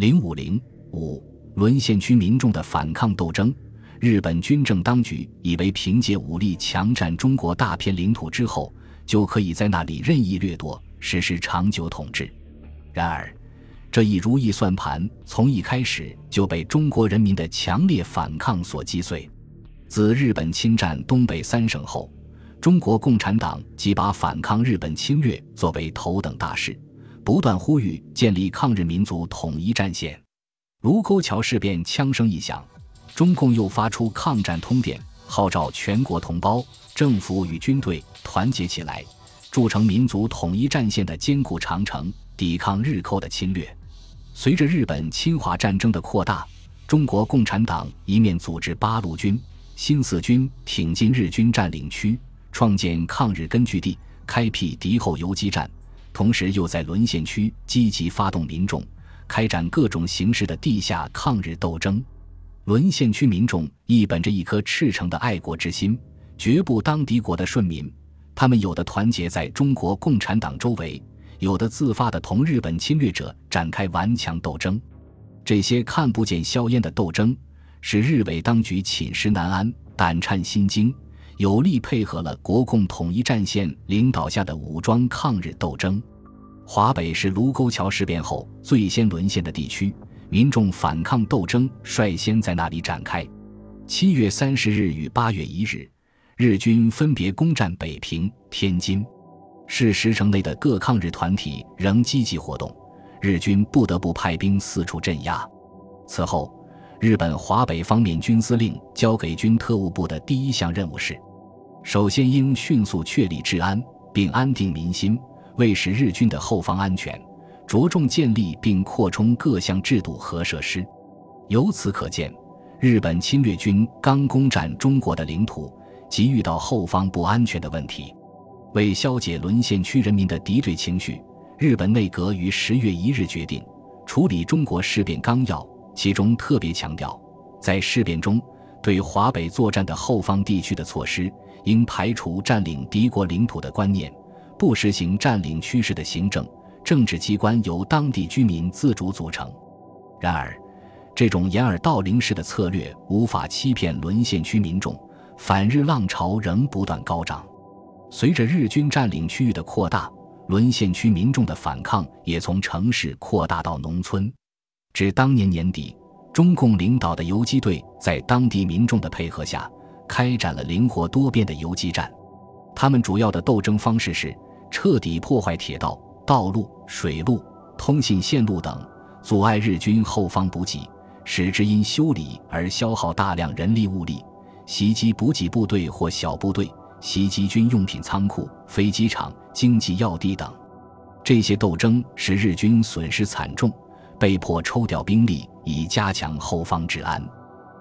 零五零五沦陷区民众的反抗斗争。日本军政当局以为凭借武力强占中国大片领土之后，就可以在那里任意掠夺，实施长久统治。然而，这一如意算盘从一开始就被中国人民的强烈反抗所击碎。自日本侵占东北三省后，中国共产党即把反抗日本侵略作为头等大事，不断呼吁建立抗日民族统一战线。卢沟桥事变枪声一响。中共又发出抗战通电，号召全国同胞、政府与军队团结起来，筑成民族统一战线的坚固长城，抵抗日寇的侵略。随着日本侵华战争的扩大，中国共产党一面组织八路军、新四军挺进日军占领区，创建抗日根据地，开辟敌后游击战，同时又在沦陷区积极发动民众，开展各种形式的地下抗日斗争。沦陷区民众亦本着一颗赤诚的爱国之心，绝不当敌国的顺民。他们有的团结在中国共产党周围，有的自发地同日本侵略者展开顽强斗争。这些看不见硝烟的斗争，使日伪当局寝食难安、胆颤心惊，有力配合了国共统一战线领导下的武装抗日斗争。华北是卢沟桥事变后最先沦陷的地区。民众反抗斗争率先在那里展开。七月三十日与八月一日，日军分别攻占北平、天津。市十城内的各抗日团体仍积极活动，日军不得不派兵四处镇压。此后，日本华北方面军司令交给军特务部的第一项任务是：首先应迅速确立治安，并安定民心，为使日军的后方安全。着重建立并扩充各项制度和设施，由此可见，日本侵略军刚攻占中国的领土，即遇到后方不安全的问题。为消解沦陷区人民的敌对情绪，日本内阁于十月一日决定处理中国事变纲要，其中特别强调，在事变中对华北作战的后方地区的措施，应排除占领敌国领土的观念，不实行占领区式的行政。政治机关由当地居民自主组成，然而，这种掩耳盗铃式的策略无法欺骗沦陷区民众，反日浪潮仍不断高涨。随着日军占领区域的扩大，沦陷区民众的反抗也从城市扩大到农村。至当年年底，中共领导的游击队在当地民众的配合下，开展了灵活多变的游击战。他们主要的斗争方式是彻底破坏铁道。道路、水路、通信线路等阻碍日军后方补给，使之因修理而消耗大量人力物力；袭击补给部队或小部队，袭击军用品仓库、飞机场、经济要地等。这些斗争使日军损失惨重，被迫抽调兵力以加强后方治安。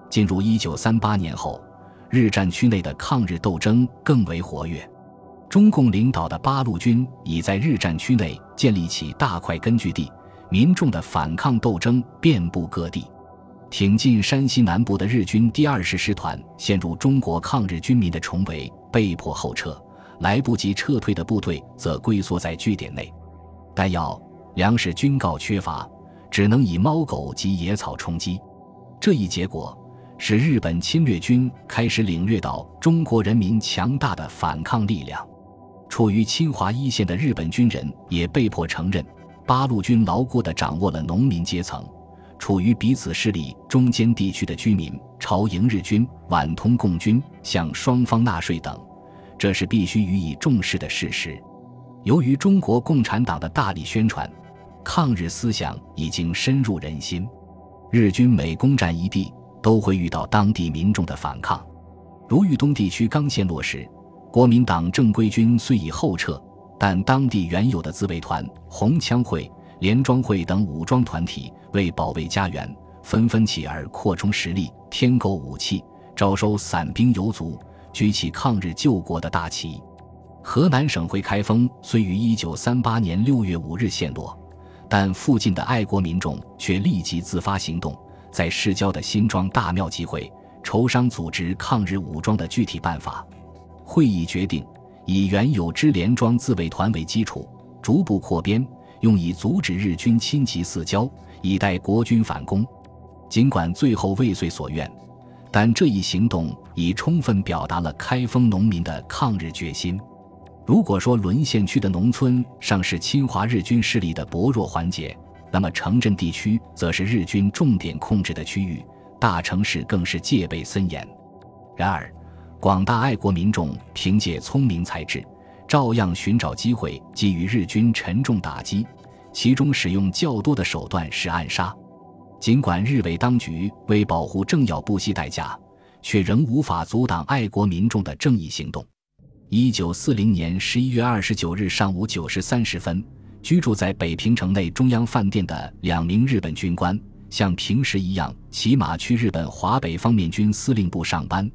进入一九三八年后，日战区内的抗日斗争更为活跃。中共领导的八路军已在日战区内建立起大块根据地，民众的反抗斗争遍布各地。挺进山西南部的日军第二十师团陷入中国抗日军民的重围，被迫后撤；来不及撤退的部队则龟缩在据点内。弹药、粮食均告缺乏，只能以猫狗及野草充饥。这一结果使日本侵略军开始领略到中国人民强大的反抗力量。处于侵华一线的日本军人也被迫承认，八路军牢固地掌握了农民阶层。处于彼此势力中间地区的居民朝迎日军，皖通共军，向双方纳税等，这是必须予以重视的事实。由于中国共产党的大力宣传，抗日思想已经深入人心。日军每攻占一地，都会遇到当地民众的反抗。如豫东地区刚陷落时。国民党正规军虽已后撤，但当地原有的自卫团、红枪会、联庄会等武装团体为保卫家园，纷纷起而扩充实力，添购武器，招收散兵游卒，举起抗日救国的大旗。河南省会开封虽于1938年6月5日陷落，但附近的爱国民众却立即自发行动，在市郊的新庄大庙集会，筹商组织抗日武装的具体办法。会议决定，以原有之联庄自卫团为基础，逐步扩编，用以阻止日军侵袭四郊，以待国军反攻。尽管最后未遂所愿，但这一行动已充分表达了开封农民的抗日决心。如果说沦陷区的农村尚是侵华日军势力的薄弱环节，那么城镇地区则是日军重点控制的区域，大城市更是戒备森严。然而，广大爱国民众凭借聪明才智，照样寻找机会给予日军沉重打击，其中使用较多的手段是暗杀。尽管日伪当局为保护政要不惜代价，却仍无法阻挡爱国民众的正义行动。一九四零年十一月二十九日上午九时三十分，居住在北平城内中央饭店的两名日本军官，像平时一样骑马去日本华北方面军司令部上班。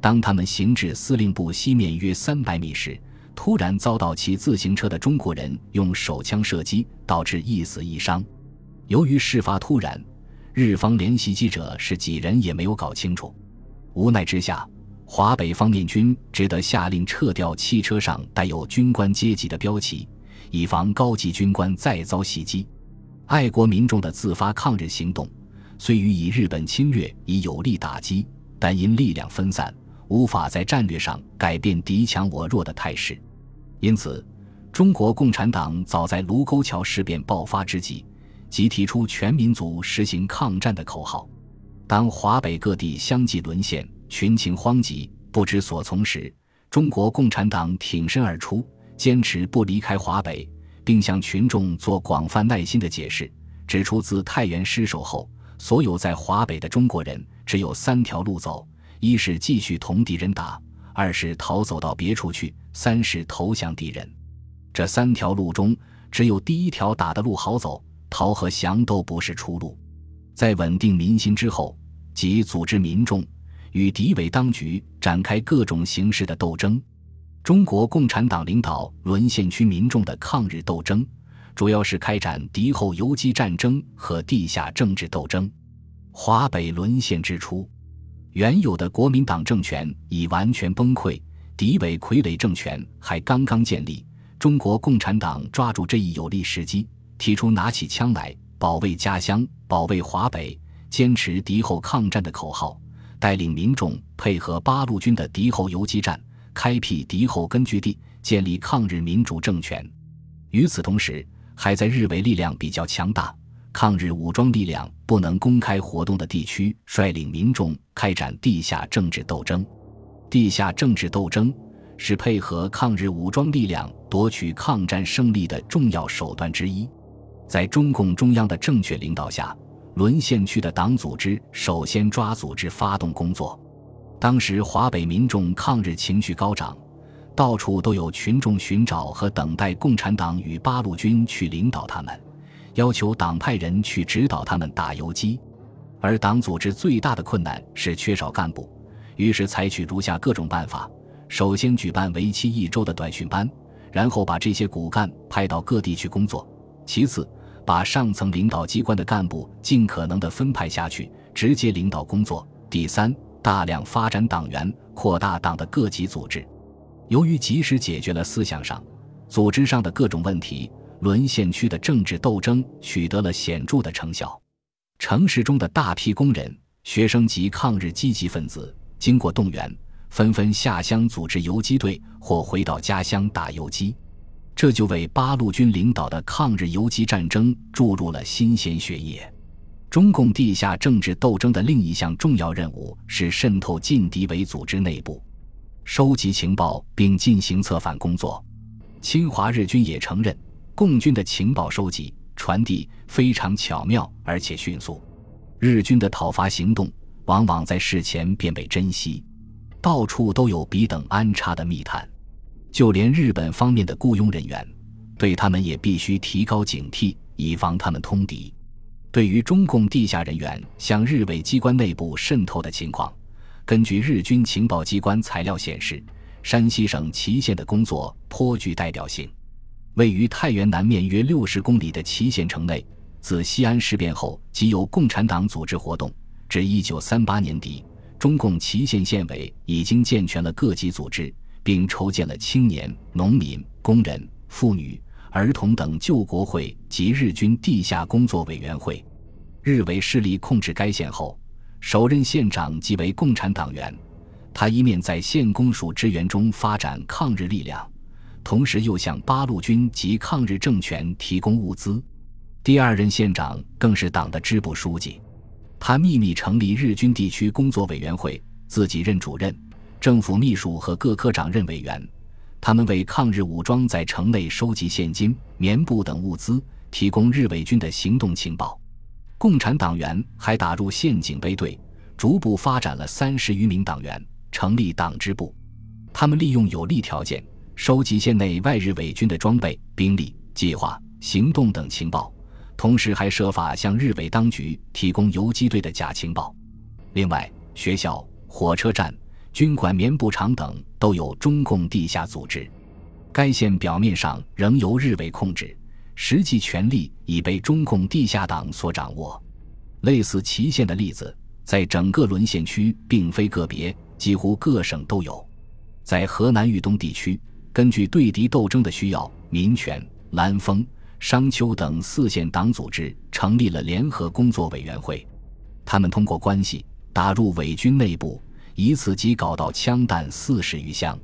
当他们行至司令部西面约三百米时，突然遭到骑自行车的中国人用手枪射击，导致一死一伤。由于事发突然，日方联系记者是几人也没有搞清楚。无奈之下。华北方面军只得下令撤掉汽车上带有军官阶级的标旗，以防高级军官再遭袭击。爱国民众的自发抗日行动，虽予以日本侵略以有力打击，但因力量分散，无法在战略上改变敌强我弱的态势。因此，中国共产党早在卢沟桥事变爆发之际，即提出全民族实行抗战的口号。当华北各地相继沦陷。群情慌急，不知所从时，中国共产党挺身而出，坚持不离开华北，并向群众做广泛耐心的解释，指出自太原失守后，所有在华北的中国人只有三条路走：一是继续同敌人打，二是逃走到别处去，三是投降敌人。这三条路中，只有第一条打的路好走，逃和降都不是出路。在稳定民心之后，即组织民众。与敌伪当局展开各种形式的斗争，中国共产党领导沦陷区民众的抗日斗争，主要是开展敌后游击战争和地下政治斗争。华北沦陷之初，原有的国民党政权已完全崩溃，敌伪傀儡政权还刚刚建立。中国共产党抓住这一有利时机，提出拿起枪来保卫家乡、保卫华北、坚持敌后抗战的口号。带领民众配合八路军的敌后游击战，开辟敌后根据地，建立抗日民主政权。与此同时，还在日伪力量比较强大、抗日武装力量不能公开活动的地区，率领民众开展地下政治斗争。地下政治斗争是配合抗日武装力量夺取抗战胜利的重要手段之一。在中共中央的正确领导下。沦陷区的党组织首先抓组织发动工作。当时华北民众抗日情绪高涨，到处都有群众寻找和等待共产党与八路军去领导他们，要求党派人去指导他们打游击。而党组织最大的困难是缺少干部，于是采取如下各种办法：首先举办为期一周的短训班，然后把这些骨干派到各地去工作；其次，把上层领导机关的干部尽可能的分派下去，直接领导工作。第三，大量发展党员，扩大党的各级组织。由于及时解决了思想上、组织上的各种问题，沦陷区的政治斗争取得了显著的成效。城市中的大批工人、学生及抗日积极分子，经过动员，纷纷下乡组织游击队，或回到家乡打游击。这就为八路军领导的抗日游击战争注入了新鲜血液。中共地下政治斗争的另一项重要任务是渗透进敌伪组织内部，收集情报并进行策反工作。侵华日军也承认，共军的情报收集、传递非常巧妙而且迅速。日军的讨伐行动往往在事前便被珍惜，到处都有彼等安插的密探。就连日本方面的雇佣人员，对他们也必须提高警惕，以防他们通敌。对于中共地下人员向日伪机关内部渗透的情况，根据日军情报机关材料显示，山西省祁县的工作颇具代表性。位于太原南面约六十公里的祁县城内，自西安事变后即有共产党组织活动，至一九三八年底，中共祁县县委已经健全了各级组织。并筹建了青年、农民、工人、妇女、儿童等救国会及日军地下工作委员会。日伪势力控制该县后，首任县长即为共产党员。他一面在县公署支援中发展抗日力量，同时又向八路军及抗日政权提供物资。第二任县长更是党的支部书记，他秘密成立日军地区工作委员会，自己任主任，政府秘书和各科长任委员。他们为抗日武装在城内收集现金、棉布等物资，提供日伪军的行动情报。共产党员还打入县警备队，逐步发展了三十余名党员。成立党支部，他们利用有利条件收集县内外日伪军的装备、兵力、计划、行动等情报，同时还设法向日伪当局提供游击队的假情报。另外，学校、火车站、军管棉布厂等都有中共地下组织。该县表面上仍由日伪控制，实际权力已被中共地下党所掌握。类似祁县的例子，在整个沦陷区并非个别。几乎各省都有，在河南豫东地区，根据对敌斗争的需要，民权、兰丰、商丘等四县党组织成立了联合工作委员会。他们通过关系打入伪军内部，以此即搞到枪弹四十余箱。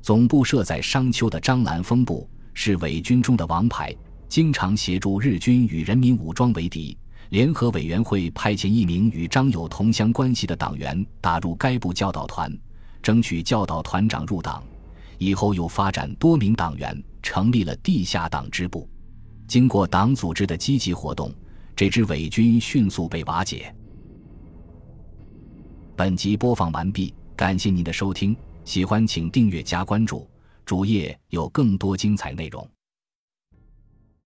总部设在商丘的张兰峰部是伪军中的王牌，经常协助日军与人民武装为敌。联合委员会派遣一名与张有同乡关系的党员打入该部教导团，争取教导团长入党。以后又发展多名党员，成立了地下党支部。经过党组织的积极活动，这支伪军迅速被瓦解。本集播放完毕，感谢您的收听，喜欢请订阅加关注，主页有更多精彩内容。